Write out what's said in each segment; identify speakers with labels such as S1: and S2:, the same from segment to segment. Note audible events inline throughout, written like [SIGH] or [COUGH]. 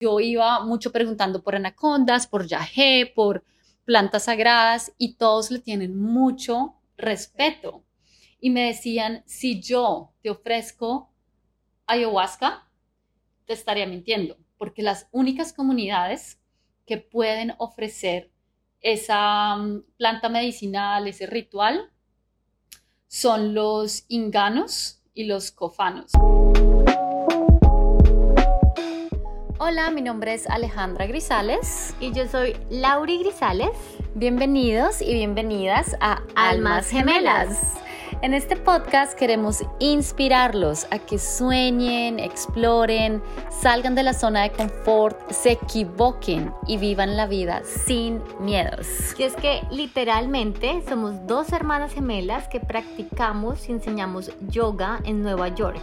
S1: Yo iba mucho preguntando por anacondas, por yagé, por plantas sagradas y todos le tienen mucho respeto. Y me decían, si yo te ofrezco ayahuasca, te estaría mintiendo, porque las únicas comunidades que pueden ofrecer esa mm, planta medicinal, ese ritual, son los inganos y los cofanos. Hola, mi nombre es Alejandra Grisales.
S2: Y yo soy Lauri Grisales.
S1: Bienvenidos y bienvenidas a Almas Gemelas. En este podcast queremos inspirarlos a que sueñen, exploren, salgan de la zona de confort, se equivoquen y vivan la vida sin miedos.
S2: Y es que literalmente somos dos hermanas gemelas que practicamos y enseñamos yoga en Nueva York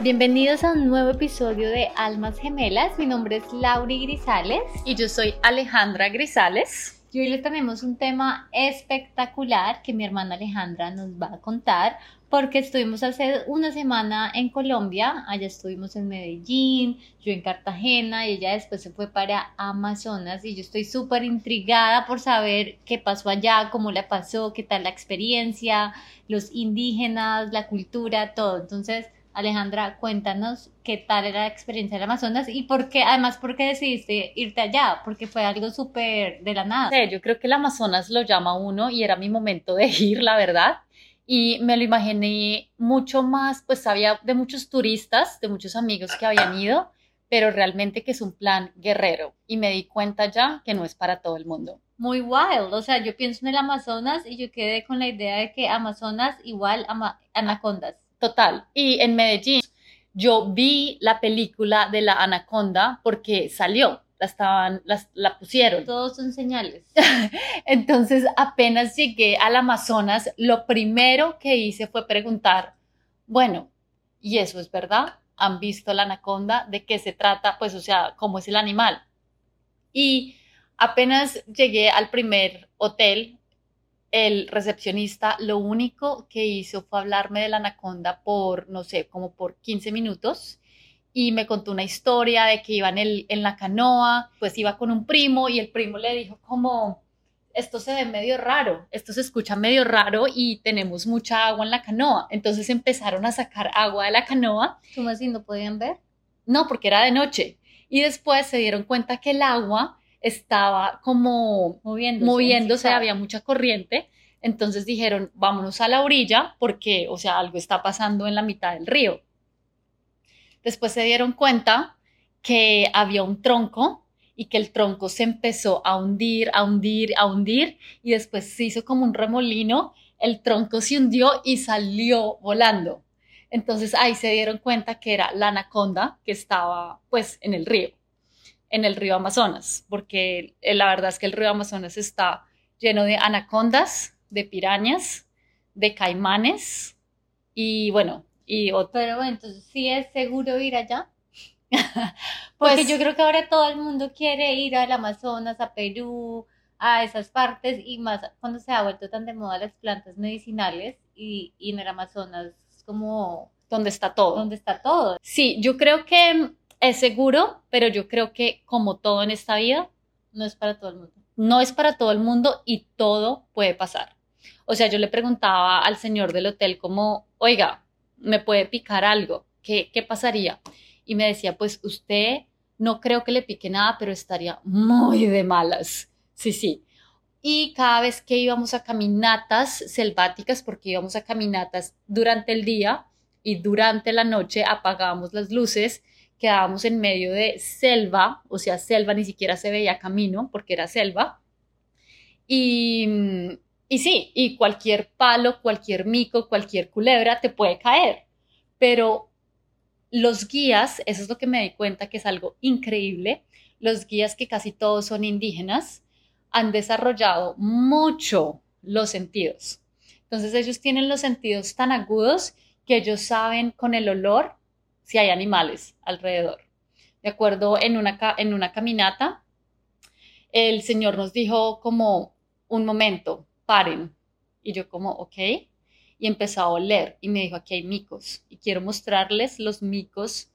S2: Bienvenidos a un nuevo episodio de Almas Gemelas. Mi nombre es Lauri Grisales.
S1: Y yo soy Alejandra Grisales.
S2: Y hoy les tenemos un tema espectacular que mi hermana Alejandra nos va a contar porque estuvimos hace una semana en Colombia, allá estuvimos en Medellín, yo en Cartagena y ella después se fue para Amazonas y yo estoy súper intrigada por saber qué pasó allá, cómo la pasó, qué tal la experiencia, los indígenas, la cultura, todo. Entonces, Alejandra, cuéntanos qué tal era la experiencia del Amazonas y por qué, además, por qué decidiste irte allá, porque fue algo súper de la nada.
S1: Sí, yo creo que el Amazonas lo llama uno y era mi momento de [LAUGHS] ir, la verdad. Y me lo imaginé mucho más, pues sabía de muchos turistas, de muchos amigos que habían ido, pero realmente que es un plan guerrero. Y me di cuenta ya que no es para todo el mundo.
S2: Muy wild, o sea, yo pienso en el Amazonas y yo quedé con la idea de que Amazonas igual a anacondas
S1: Total. Y en Medellín yo vi la película de la anaconda porque salió, la estaban, la pusieron.
S2: Todos son señales. [LAUGHS]
S1: Entonces, apenas llegué al Amazonas, lo primero que hice fue preguntar, bueno, ¿y eso es verdad? ¿Han visto la anaconda? ¿De qué se trata? Pues, o sea, ¿cómo es el animal? Y apenas llegué al primer hotel, el recepcionista lo único que hizo fue hablarme de la anaconda por, no sé, como por 15 minutos y me contó una historia de que iba en, el, en la canoa, pues iba con un primo y el primo le dijo como, esto se ve medio raro, esto se escucha medio raro y tenemos mucha agua en la canoa. Entonces empezaron a sacar agua de la canoa.
S2: ¿Cómo así? ¿No podían ver?
S1: No, porque era de noche. Y después se dieron cuenta que el agua estaba como moviéndose, había mucha corriente. Entonces dijeron, vámonos a la orilla porque, o sea, algo está pasando en la mitad del río. Después se dieron cuenta que había un tronco y que el tronco se empezó a hundir, a hundir, a hundir y después se hizo como un remolino, el tronco se hundió y salió volando. Entonces ahí se dieron cuenta que era la anaconda que estaba pues en el río en el río Amazonas, porque eh, la verdad es que el río Amazonas está lleno de anacondas, de pirañas, de caimanes y bueno, y
S2: otro. Pero bueno, entonces sí es seguro ir allá. [LAUGHS] porque pues yo creo que ahora todo el mundo quiere ir al Amazonas, a Perú, a esas partes y más cuando se ha vuelto tan de moda las plantas medicinales y, y en el Amazonas es como
S1: donde está todo.
S2: Donde está todo.
S1: Sí, yo creo que es seguro, pero yo creo que como todo en esta vida,
S2: no es para todo el mundo.
S1: No es para todo el mundo y todo puede pasar. O sea, yo le preguntaba al señor del hotel como, oiga, ¿me puede picar algo? ¿Qué, qué pasaría? Y me decía, pues usted no creo que le pique nada, pero estaría muy de malas. Sí, sí. Y cada vez que íbamos a caminatas selváticas, porque íbamos a caminatas durante el día y durante la noche apagábamos las luces quedábamos en medio de selva, o sea, selva ni siquiera se veía camino porque era selva. Y, y sí, y cualquier palo, cualquier mico, cualquier culebra te puede caer, pero los guías, eso es lo que me di cuenta que es algo increíble, los guías que casi todos son indígenas, han desarrollado mucho los sentidos. Entonces ellos tienen los sentidos tan agudos que ellos saben con el olor si hay animales alrededor. De acuerdo, en una, en una caminata, el Señor nos dijo como, un momento, paren. Y yo como, ok. Y empezó a oler y me dijo, aquí hay micos. Y quiero mostrarles los micos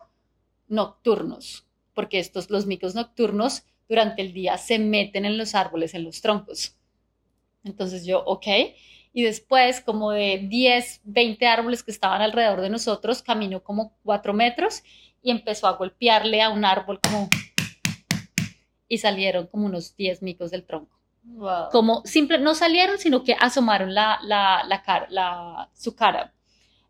S1: nocturnos, porque estos, los micos nocturnos durante el día se meten en los árboles, en los troncos. Entonces yo, ok. Y después, como de 10, 20 árboles que estaban alrededor de nosotros, caminó como 4 metros y empezó a golpearle a un árbol como... Y salieron como unos 10 micos del tronco. Como simple, no salieron, sino que asomaron la, la, la, cara, la, su cara.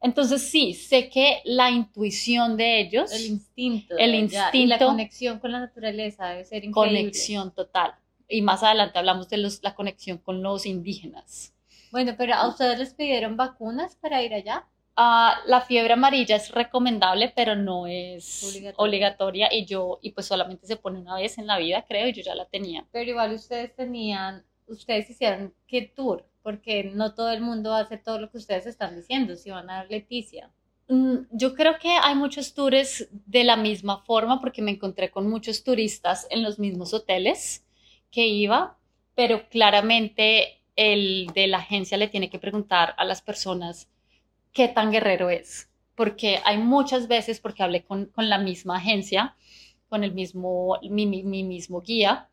S1: Entonces sí, sé que la intuición de ellos,
S2: el instinto,
S1: el instinto,
S2: la conexión con la naturaleza debe ser increíble.
S1: Conexión total. Y más adelante hablamos de los, la conexión con los indígenas.
S2: Bueno, pero ¿a ustedes les pidieron vacunas para ir allá?
S1: Uh, la fiebre amarilla es recomendable, pero no es obligatoria. y yo, y pues solamente se pone una vez en la vida, creo, y yo ya la tenía.
S2: Pero igual ustedes tenían, ustedes hicieron qué tour, porque no todo el mundo hace todo lo que ustedes están diciendo, si van a Leticia.
S1: Mm, yo creo que hay muchos tours de la misma forma, porque me encontré con muchos turistas en los mismos hoteles que iba, pero claramente el de la agencia le tiene que preguntar a las personas qué tan guerrero es, porque hay muchas veces, porque hablé con, la misma agencia, con el mismo, mi, mismo guía,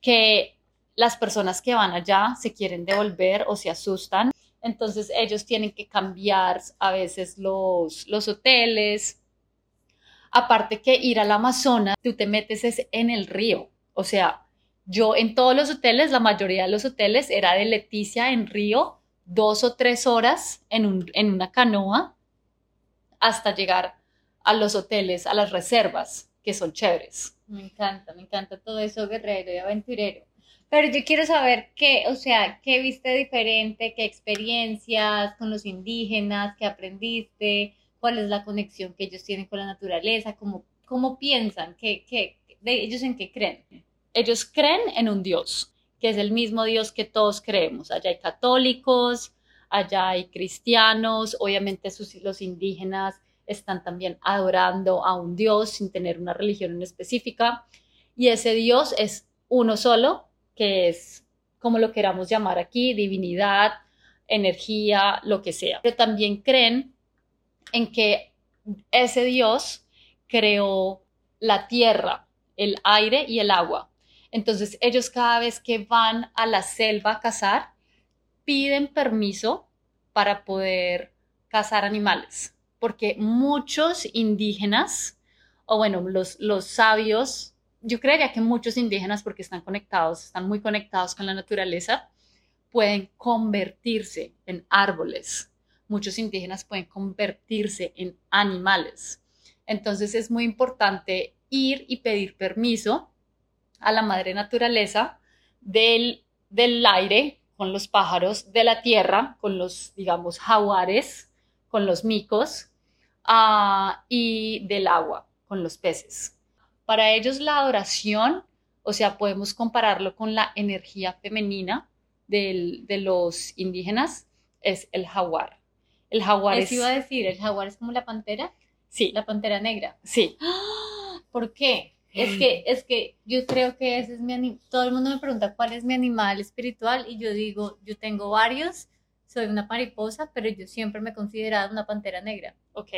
S1: que las personas que van allá se quieren devolver o se asustan. Entonces ellos tienen que cambiar a veces los, los hoteles. Aparte que ir al Amazonas, tú te metes es en el río. O sea, yo en todos los hoteles, la mayoría de los hoteles era de Leticia en río dos o tres horas en, en una canoa hasta llegar a los hoteles, a las reservas, que son chéveres.
S2: Me encanta, me encanta todo eso guerrero y aventurero. Pero yo quiero saber qué, o sea, qué viste diferente, qué experiencias con los indígenas, qué aprendiste, cuál es la conexión que ellos tienen con la naturaleza, cómo, cómo piensan, qué, qué, de ellos en qué creen.
S1: Ellos creen en un Dios que es el mismo Dios que todos creemos. Allá hay católicos, allá hay cristianos, obviamente los indígenas están también adorando a un Dios sin tener una religión en específica. Y ese Dios es uno solo, que es como lo queramos llamar aquí, divinidad, energía, lo que sea. Pero también creen en que ese Dios creó la tierra, el aire y el agua. Entonces ellos cada vez que van a la selva a cazar, piden permiso para poder cazar animales, porque muchos indígenas, o bueno, los, los sabios, yo creería que muchos indígenas, porque están conectados, están muy conectados con la naturaleza, pueden convertirse en árboles. Muchos indígenas pueden convertirse en animales. Entonces es muy importante ir y pedir permiso a la madre naturaleza del, del aire con los pájaros, de la tierra con los, digamos, jaguares, con los micos ah, y del agua con los peces. Para ellos la adoración, o sea, podemos compararlo con la energía femenina de los indígenas, es el jaguar. El jaguar
S2: es... iba a decir, ¿el jaguar es como la pantera?
S1: Sí.
S2: La pantera negra.
S1: Sí.
S2: ¿Por qué? Es que, es que yo creo que ese es mi animal. Todo el mundo me pregunta cuál es mi animal espiritual y yo digo, yo tengo varios, soy una mariposa, pero yo siempre me he considerado una pantera negra.
S1: Ok,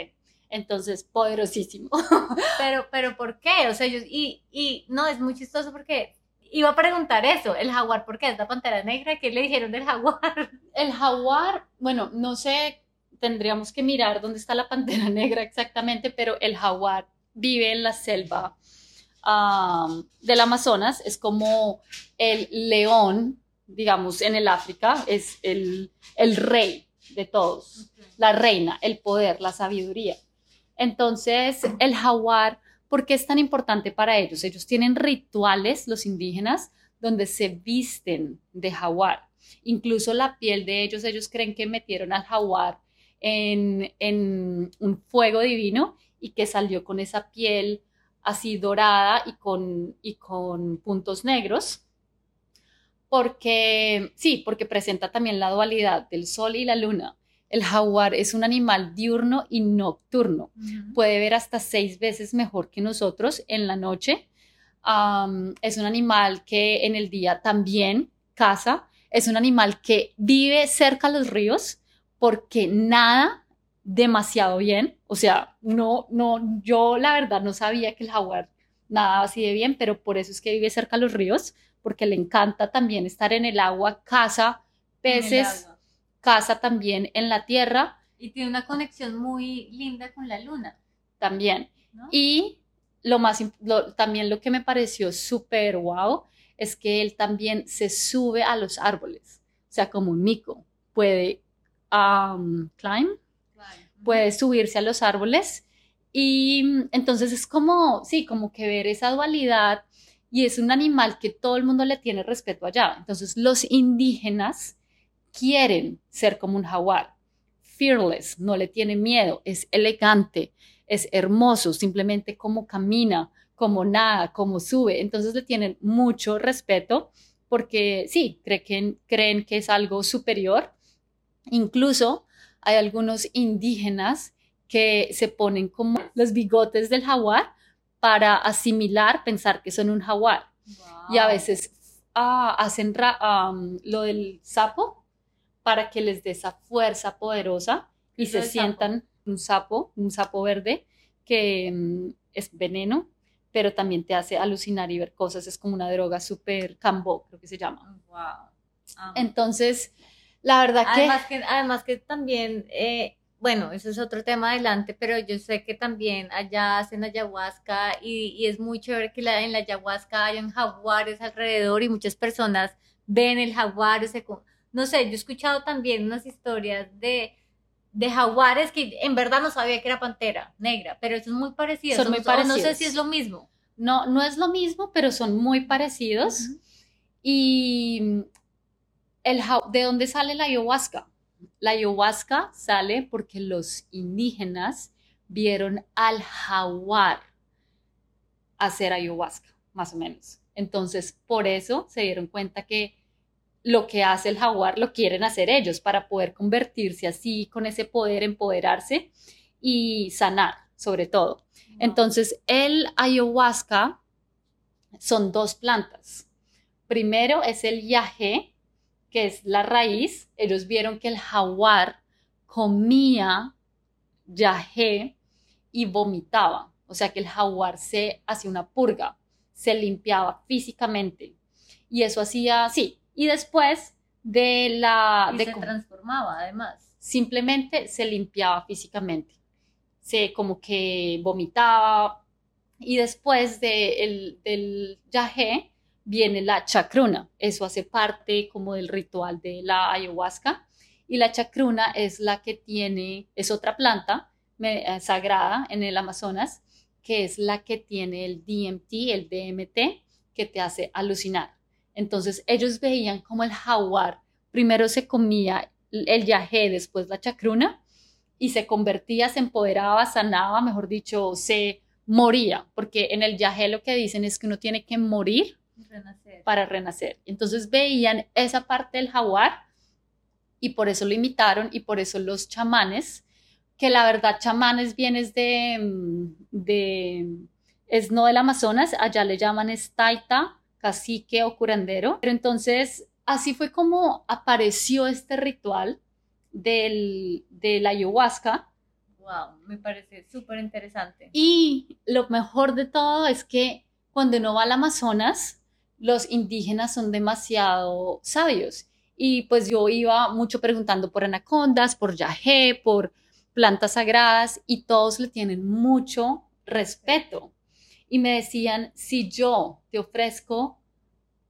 S1: entonces poderosísimo. [LAUGHS]
S2: pero, pero ¿por qué? O sea, yo, y, y no, es muy chistoso porque iba a preguntar eso, el jaguar, ¿por qué es la pantera negra? ¿Qué le dijeron del jaguar? [LAUGHS]
S1: El jaguar, bueno, no sé, tendríamos que mirar dónde está la pantera [LAUGHS] negra exactamente, pero el jaguar vive en la selva del Amazonas, es como el león, digamos, en el África, es el, el rey de todos, la reina, el poder, la sabiduría. Entonces, el jaguar, ¿por qué es tan importante para ellos? Ellos tienen rituales, los indígenas, donde se visten de jaguar. Incluso la piel de ellos, ellos creen que metieron al jaguar en, en un fuego divino y que salió con esa piel así dorada y con, y con puntos negros. Porque, sí, porque presenta también la dualidad del sol y la luna. El jaguar es un animal diurno y nocturno. Puede ver hasta seis veces mejor que nosotros en la noche. es un animal que en el día también caza. Es un animal que vive cerca de los ríos porque nada demasiado bien. O sea, no, no, yo la verdad no sabía que el jaguar nadaba así de bien, pero por eso es que vive cerca de los ríos, porque le encanta también estar en el agua, caza peces, caza también en la tierra.
S2: Y tiene una conexión muy linda con la luna.
S1: También. Y lo más, también lo que me pareció súper wow es que él también se sube a los árboles, o sea, como un mico. Puede um, climb, puede subirse a los árboles y mm, entonces es como, sí, como que ver esa dualidad y es un animal que todo el mundo le tiene respeto allá. Entonces los indígenas quieren ser como un jaguar, fearless, no le tiene miedo, es elegante, es hermoso, simplemente como camina, como nada, como sube. Entonces le tienen mucho respeto porque sí, creen, creen que es algo superior Incluso hay algunos indígenas que se ponen como los bigotes del jaguar para asimilar, pensar que son un jaguar. Y a veces ah, hacen lo del sapo para que les dé esa fuerza poderosa y se sientan un sapo, un sapo verde que mm, es veneno, pero también te hace alucinar y ver cosas. Es como una droga súper cambo, creo que se llama. Entonces, la verdad
S2: además que... Además que también, eh, bueno, eso es otro tema adelante, pero yo sé que también allá hacen ayahuasca y, y es muy chévere que la, en la ayahuasca hayan jaguares alrededor y muchas personas ven el jaguar, no sé, yo he escuchado también unas historias de, de jaguares que en verdad no sabía que era pantera negra, pero eso es muy parecido. Son muy parecidos. No sé si es lo mismo.
S1: No, no es lo mismo, pero son muy parecidos. Y ¿de dónde sale la ayahuasca? La ayahuasca sale porque los indígenas vieron al jaguar hacer ayahuasca, más o menos. Entonces, por eso se dieron cuenta que lo que hace el jaguar lo quieren hacer ellos para poder convertirse así, con ese poder, empoderarse y sanar, sobre todo. Entonces, el ayahuasca son dos plantas. Primero es el yagé, que es la raíz, ellos vieron que el jaguar comía yagé y vomitaba. O sea que el jaguar se hacía una purga, se limpiaba físicamente. Y eso hacía, sí. Y después de la...
S2: se transformaba además.
S1: Simplemente se limpiaba físicamente. Se como que vomitaba. Y después de del yagé, viene la chacruna. Eso hace parte como del ritual de la ayahuasca. Y la chacruna es la que tiene, es otra planta eh, sagrada en el Amazonas, que es la que tiene el DMT, el DMT, que te hace alucinar. Entonces ellos veían como el jaguar primero se comía el yagé, después la chacruna, y se convertía, se empoderaba, sanaba, mejor dicho, se moría, porque en el yagé lo que dicen es que uno tiene que morir para renacer. Entonces veían esa parte del jaguar y por eso lo imitaron y por eso los chamanes, que la verdad chamanes vienes de, mm, de es no del Amazonas, allá le llaman estaita, cacique o curandero. Pero entonces así fue como apareció este ritual del, de la ayahuasca.
S2: Wow, me parece súper interesante.
S1: Y lo mejor de todo es que cuando uno va al Amazonas, los indígenas son demasiado sabios. Y pues yo iba mucho preguntando por anacondas, por yagé, por plantas sagradas y todos le tienen mucho respeto. Y me decían, si yo te ofrezco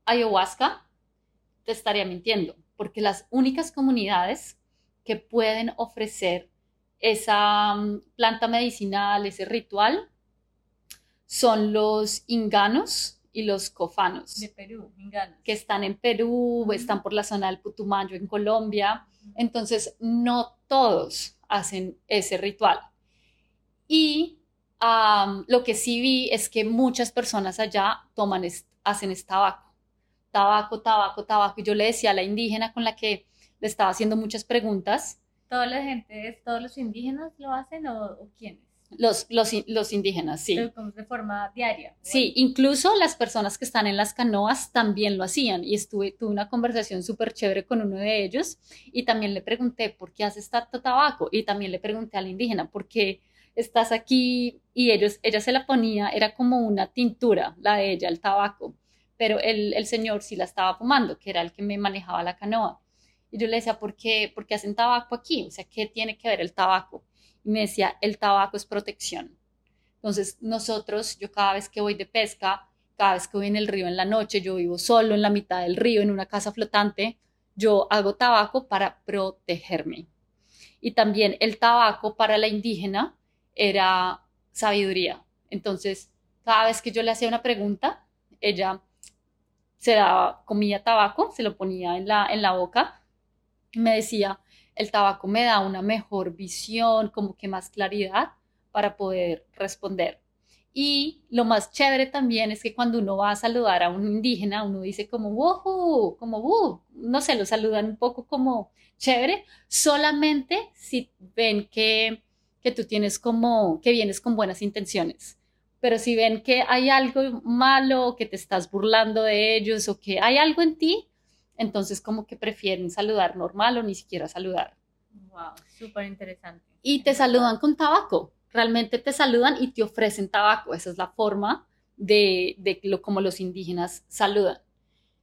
S1: ayahuasca, te estaría mintiendo, porque las únicas comunidades que pueden ofrecer esa mm, planta medicinal, ese ritual, son los inganos, y los cofanos.
S2: De Perú,
S1: Que están en Perú, están por la zona del Putumayo en Colombia. Entonces, no todos hacen ese ritual. Y lo que sí vi es que muchas personas allá toman, hacen tabaco, tabaco, tabaco, tabaco. Y yo le decía a la indígena con la que le estaba haciendo muchas preguntas.
S2: ¿Toda la gente, todos los indígenas lo hacen o, o quiénes?
S1: Los, los, indígenas, sí.
S2: de forma diaria.
S1: Sí, incluso las personas que están en las canoas también lo hacían y estuve, tuve una conversación súper chévere con uno de ellos y también le pregunté por qué haces tanto tabaco y también le pregunté al indígena por qué estás aquí y ellos, ella se la ponía, era como una tintura, la de ella, el tabaco, pero el, el señor sí la estaba fumando, que era el que me manejaba la canoa. Y yo le decía, ¿por qué, ¿por qué hacen tabaco aquí? O sea, ¿qué tiene que ver el tabaco? Y me decía, el tabaco es protección. Entonces, nosotros, yo cada vez que voy de pesca, cada vez que voy en el río en la noche, yo vivo solo en la mitad del río, en una casa flotante, yo hago tabaco para protegerme. Y también el tabaco para la indígena era sabiduría. Entonces, cada vez que yo le hacía una pregunta, ella se daba, comía tabaco, se lo ponía en la, en la boca y me decía, el tabaco me da una mejor visión, como que más claridad para poder responder. Y lo más chévere también es que cuando uno va a saludar a un indígena, uno dice como, wow, como, no sé, lo saludan un poco como chévere, solamente si ven que, que tú tienes como, que vienes con buenas intenciones. Pero si ven que hay algo malo, que te estás burlando de ellos o que hay algo en ti, entonces como que prefieren saludar normal o ni siquiera saludar.
S2: Wow, súper interesante.
S1: Y te saludan con tabaco, realmente te saludan y te ofrecen tabaco, esa es la forma de, de lo, como los indígenas saludan.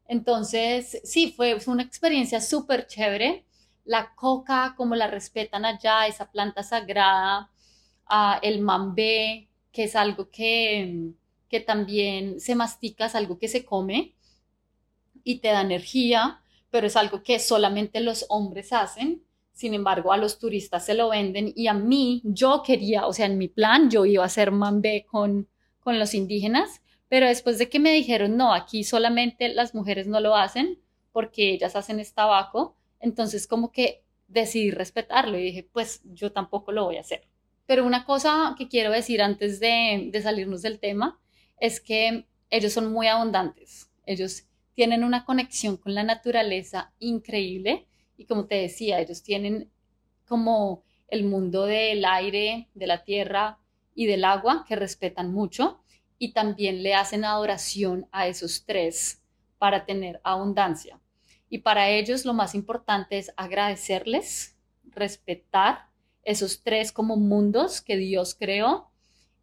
S1: Entonces, sí, fue, una experiencia súper chévere. La coca, como la respetan allá, esa planta sagrada, uh, el mambé, que es algo que, que también se mastica, es algo que se come y te da energía, pero es algo que solamente los hombres hacen. Sin embargo, a los turistas se lo venden y a mí, yo quería, o sea, en mi plan, yo iba a hacer mambé con, con los indígenas, pero después de que me dijeron, no, aquí solamente las mujeres no lo hacen porque ellas hacen este tabaco, entonces como que decidí respetarlo y dije, pues yo tampoco lo voy a hacer. Pero una cosa que quiero decir antes de, de salirnos del tema es que ellos son muy abundantes. Ellos tienen una conexión con la naturaleza increíble y como te decía, ellos tienen como el mundo del aire, de la tierra y del agua que respetan mucho y también le hacen adoración a esos tres para tener abundancia. Y para ellos lo más importante es agradecerles, respetar esos tres como mundos que Dios creó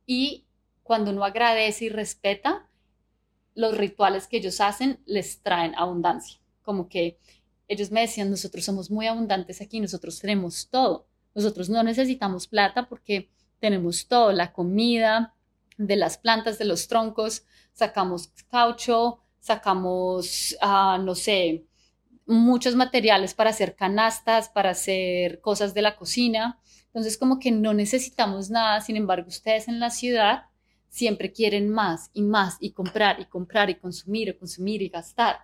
S1: y cuando uno agradece y respeta, los rituales que ellos hacen les traen abundancia. Como que ellos me decían, nosotros somos muy abundantes aquí, nosotros tenemos todo. Nosotros no necesitamos plata porque tenemos todo, la comida, de las plantas, de los troncos, sacamos caucho, sacamos, ah, no sé, muchos materiales para hacer canastas, para hacer cosas de la cocina. Entonces, como que no necesitamos nada, sin embargo, ustedes en la ciudad siempre quieren más y más y comprar y comprar y consumir y consumir y gastar.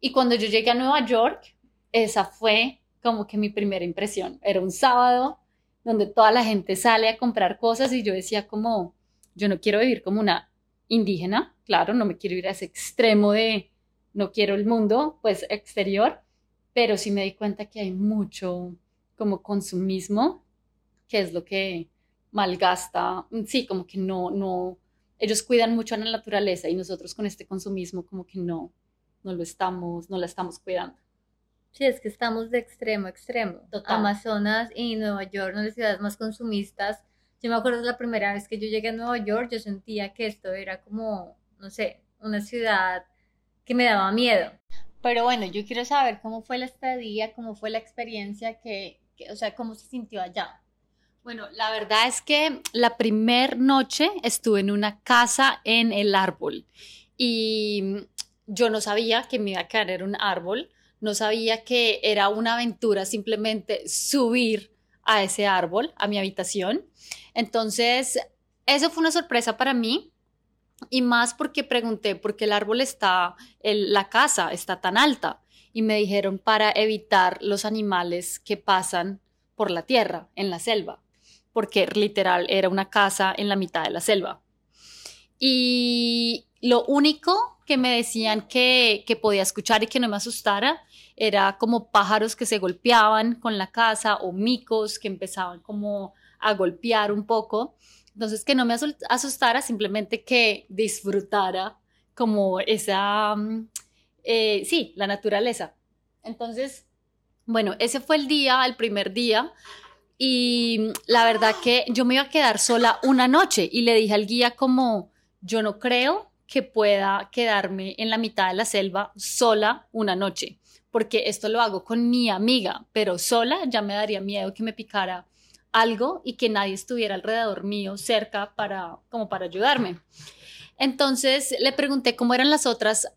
S1: Y cuando yo llegué a Nueva York, esa fue como que mi primera impresión. Era un sábado donde toda la gente sale a comprar cosas y yo decía como, yo no quiero vivir como una indígena, claro, no me quiero ir a ese extremo de no quiero el mundo, pues exterior, pero sí me di cuenta que hay mucho como consumismo, que es lo que malgasta, mm, sí, como que no, no, ellos cuidan mucho a la naturaleza y nosotros con este consumismo como que no, no lo estamos, no la estamos cuidando.
S2: Sí, es que estamos de extremo a extremo. Amazonas y Nueva York, una de las ciudades más consumistas. Yo me acuerdo la primera vez que yo llegué a Nueva York, yo sentía que esto era como, no sé, una ciudad que me daba miedo. Pero bueno, yo quiero saber cómo fue la estadía, cómo fue la experiencia, que, que o sea, cómo se sintió allá.
S1: Bueno, la verdad es que la primer noche estuve en una casa en el árbol y yo no sabía que me iba a caer un árbol, no sabía que era una aventura simplemente subir a ese árbol, a mi habitación. Entonces, eso fue una sorpresa para mí y más porque pregunté por qué el árbol está, la casa está tan alta y me dijeron para evitar los animales que pasan por la tierra en la selva. Porque literal era una casa en la mitad de la selva. Y lo único que me decían que, que podía escuchar y que no me asustara era como pájaros que se golpeaban con la casa o micos que empezaban como a golpear un poco. Entonces, que no me asustara, simplemente que disfrutara como esa, mm, eh, sí, la naturaleza. Entonces, bueno, ese fue el día, el primer día. Y la verdad que yo me iba a quedar sola una noche y le dije al guía como, yo no creo que pueda quedarme en la mitad de la selva sola una noche, porque esto lo hago con mi amiga, pero sola ya me daría miedo que me picara algo y que nadie estuviera alrededor mío cerca para como para ayudarme. Entonces le pregunté cómo eran las otras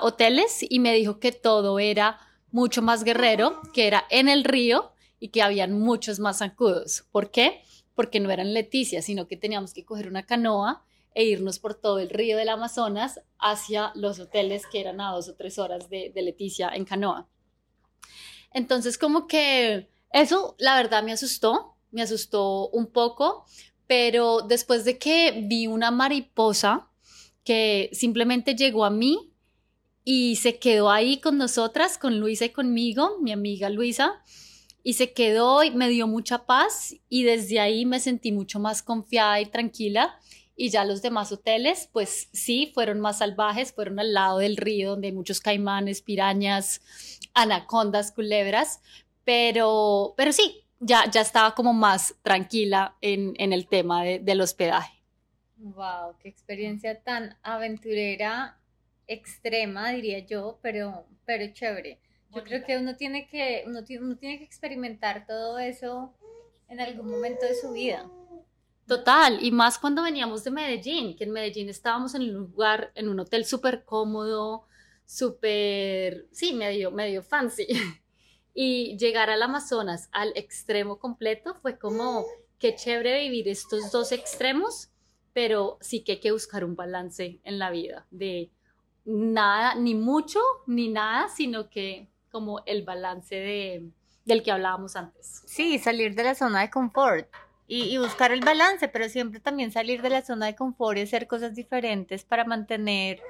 S1: hoteles y me dijo que todo era mucho más guerrero, que era en el río y que habían muchos más zancudos. ¿Por qué? Porque no eran Leticia, sino que teníamos que coger una canoa e irnos por todo el río del Amazonas hacia los hoteles que eran a dos o tres horas de, de Leticia en canoa. Entonces, como que eso, la verdad, me asustó, me asustó un poco, pero después de que vi una mariposa que simplemente llegó a mí y se quedó ahí con nosotras, con Luisa y conmigo, mi amiga Luisa, y se quedó y me dio mucha paz y desde ahí me sentí mucho más confiada y tranquila y ya los demás hoteles, pues sí, fueron más salvajes, fueron al lado del río donde hay muchos caimanes, pirañas, anacondas, culebras, pero, pero sí, ya, ya estaba como más tranquila en, en el tema de, del hospedaje.
S2: Wow, qué experiencia tan aventurera, extrema, diría yo, pero, pero chévere. Yo creo que uno tiene que, uno, uno tiene que experimentar todo eso en algún momento de su vida.
S1: Total, y más cuando veníamos de Medellín, que en Medellín estábamos en un lugar, en un hotel súper cómodo, súper, sí, medio, medio fancy. [LAUGHS] Y llegar al Amazonas al extremo completo fue como, qué chévere vivir estos dos extremos, pero sí que hay que buscar un balance en la vida, de nada, ni mucho, ni nada, sino que como el balance de, del que hablábamos antes.
S2: Sí, salir de la zona de confort y, buscar el balance, pero siempre también salir de la zona de confort y hacer cosas diferentes para mantener,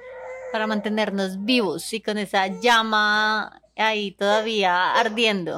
S2: para mantenernos vivos y con esa llama ahí todavía ardiendo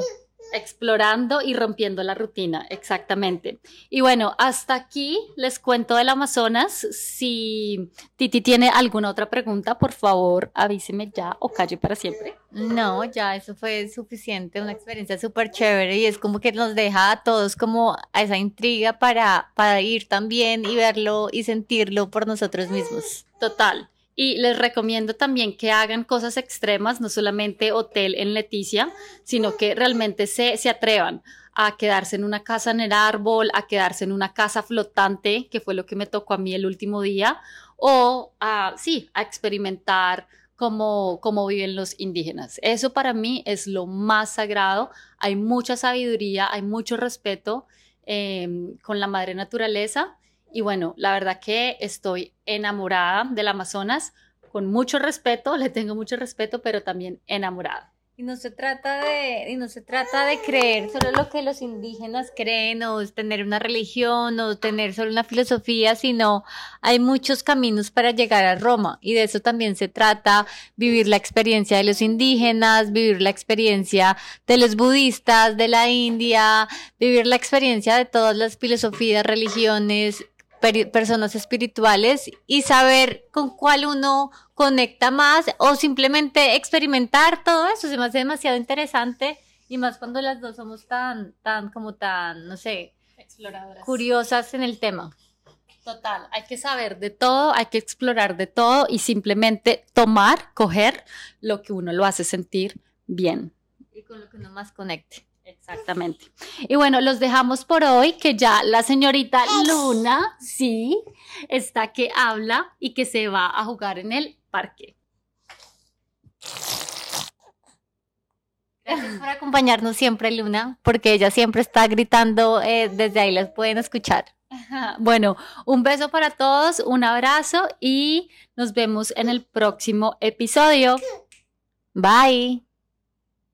S1: explorando y rompiendo la rutina, exactamente. Y bueno, hasta aquí les cuento del Amazonas. Si Titi tiene alguna otra pregunta, por favor avíseme ya o calle para siempre.
S2: No, ya eso fue suficiente, una experiencia súper chévere y es como que nos deja a todos como a esa intriga para, para ir también y verlo y sentirlo por nosotros mismos.
S1: Total. Y les recomiendo también que hagan cosas extremas, no solamente hotel en Leticia, sino que realmente se, se atrevan a quedarse en una casa en el árbol, a quedarse en una casa flotante, que fue lo que me tocó a mí el último día, o a, sí, a experimentar cómo, cómo viven los indígenas. Eso para mí es lo más sagrado. Hay mucha sabiduría, hay mucho respeto eh, con la madre naturaleza y bueno, la verdad que estoy enamorada del Amazonas, con mucho respeto, [LAUGHS] le tengo mucho respeto, pero también enamorada.
S2: Y no se trata de, y no se trata de creer solo lo que los indígenas creen o tener una religión o tener solo una filosofía, sino hay muchos caminos para llegar a Roma y de eso también se trata vivir la experiencia de los indígenas, vivir la experiencia de los budistas de la India, vivir la experiencia de todas las filosofías, religiones, personas espirituales y saber con cuál uno conecta más o simplemente experimentar todo eso se me hace demasiado interesante y más cuando las dos somos tan, tan, como tan, no sé,
S1: exploradoras,
S2: curiosas en el tema.
S1: Total, hay que saber de todo, hay que explorar de todo y simplemente tomar, coger lo que uno lo hace sentir bien.
S2: Y con lo que uno más conecte.
S1: Exactamente. Y bueno, los dejamos por hoy, que ya la señorita Luna, sí, está que habla y que se va a jugar en el parque.
S2: Gracias por acompañarnos siempre, Luna, porque ella siempre está gritando, eh, desde ahí las pueden escuchar. [LAUGHS]
S1: Bueno, un beso para todos, un abrazo y nos vemos en el próximo episodio. Bye.